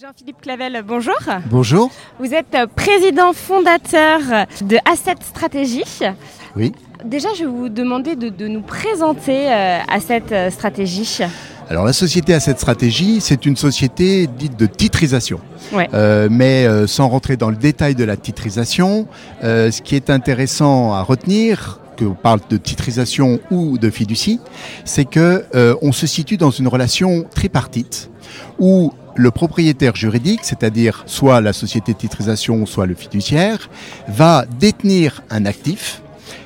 Jean-Philippe Clavel, bonjour. Bonjour. Vous êtes président fondateur de Asset Stratégie. Oui. Déjà, je vais vous demander de, nous présenter euh, Asset Stratégie. Alors la société Asset Stratégie, c'est une société dite de titrisation. Ouais. Euh, mais euh, sans rentrer dans le détail de la titrisation, ce qui est intéressant à retenir, que on parle de titrisation ou de fiducie, c'est que euh, on se situe dans une relation tripartite où le propriétaire juridique, c'est-à-dire soit la société de titrisation, soit le fiduciaire, va détenir un actif,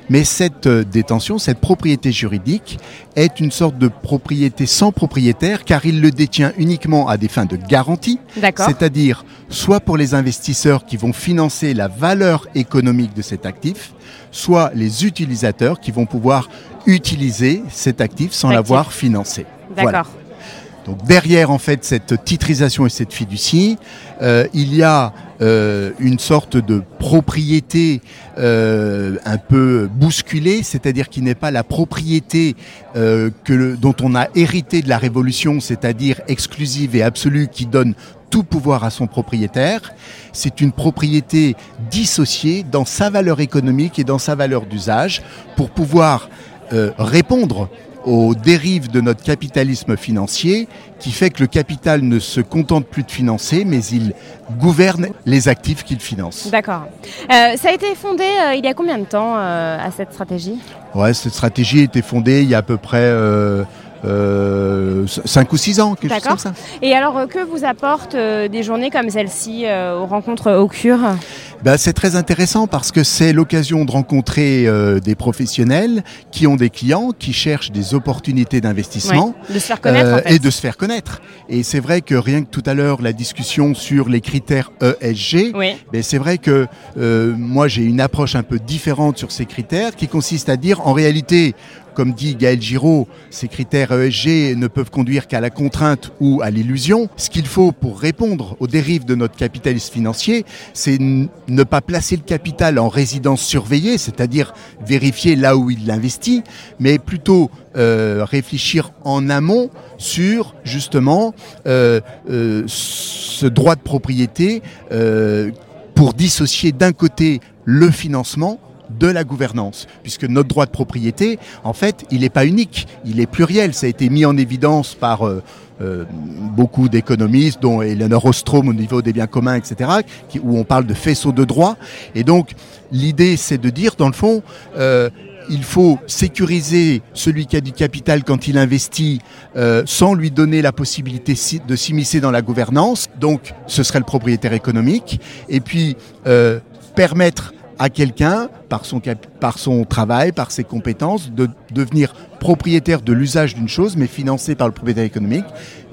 mais cette euh, détention, cette propriété juridique est une sorte de propriété sans propriétaire car il le détient uniquement à des fins de garantie, D'accord. c'est-à-dire soit pour les investisseurs qui vont financer la valeur économique de cet actif, soit les utilisateurs qui vont pouvoir utiliser cet actif sans l'avoir financé. D'accord. Voilà. Donc derrière en fait cette titrisation et cette fiducie, euh, il y a euh, une sorte de propriété euh, un peu bousculée, c'est-à-dire qui n'est pas la propriété dont on a hérité de la Révolution, c'est-à-dire exclusive et absolue, qui donne tout pouvoir à son propriétaire. C'est une propriété dissociée dans sa valeur économique et dans sa valeur d'usage pour pouvoir répondre aux dérives de notre capitalisme financier qui fait que le capital ne se contente plus de financer, mais il gouverne les actifs qu'il finance. D'accord. Euh, ça a été fondé euh, il y a combien de temps euh, Asset Stratégie? Ouais, cette stratégie a été fondée il y a à peu près euh, euh, 5 ou 6 ans, quelque chose D'accord. comme ça. Et alors, que vous apportent des journées comme celle-ci aux rencontres au cure Ben, c'est très intéressant parce que c'est l'occasion de rencontrer euh, des professionnels qui ont des clients, qui cherchent des opportunités d'investissement. De se faire connaître, Euh, en fait. et de se faire connaître. Et c'est vrai que rien que tout à l'heure, la discussion sur les critères ESG, Oui. mais c'est vrai que euh, moi j'ai une approche un peu différente sur ces critères qui consiste à dire en réalité, comme dit Gaël Giraud, ces critères ESG ne peuvent conduire qu'à la contrainte ou à l'illusion. Ce qu'il faut pour répondre aux dérives de notre capitalisme financier, c'est ne pas placer le capital en résidence surveillée, c'est-à-dire vérifier là où il l'investit, mais plutôt euh, réfléchir en amont sur justement euh, euh, ce droit de propriété pour dissocier d'un côté le financement de la gouvernance, puisque notre droit de propriété, en fait, il n'est pas unique, il est pluriel. Ça a été mis en évidence par euh, euh, beaucoup d'économistes, dont Eleanor Ostrom au niveau des biens communs, etc., où on parle de faisceau de droit. Et donc, l'idée, c'est de dire, dans le fond, euh, il faut sécuriser celui qui a du capital quand il investit sans lui donner la possibilité si- de s'immiscer dans la gouvernance. Donc, ce serait le propriétaire économique. Et puis, permettre à quelqu'un, par son, par son travail, par ses compétences, de devenir propriétaire de l'usage d'une chose, mais financé par le propriétaire économique,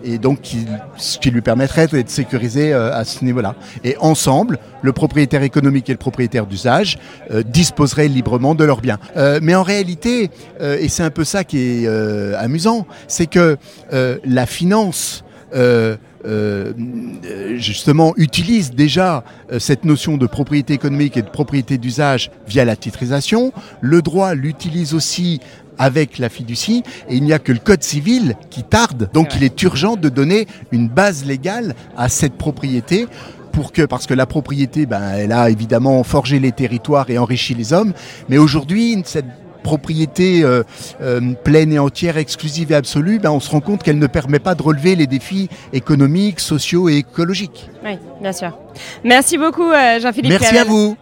et donc qui- ce qui lui permettrait d'être sécurisé euh, à ce niveau-là. Et ensemble, le propriétaire économique et le propriétaire d'usage euh, disposeraient librement de leurs biens. Euh, mais en réalité, et c'est un peu ça qui est amusant, c'est que la finance euh, euh, justement utilise déjà euh, cette notion de propriété économique et de propriété d'usage via la titrisation. Le droit l'utilise aussi avec la fiducie et il n'y a que le code civil qui tarde. Donc il est urgent de donner une base légale à cette propriété pour que, parce que la propriété, ben, elle a évidemment forgé les territoires et enrichi les hommes, mais aujourd'hui, cette propriété euh, euh, pleine et entière, exclusive et absolue, ben, on se rend compte qu'elle ne permet pas de relever les défis économiques, sociaux et écologiques. Oui, bien sûr. Merci beaucoup, euh, Jean-Philippe Merci à vous.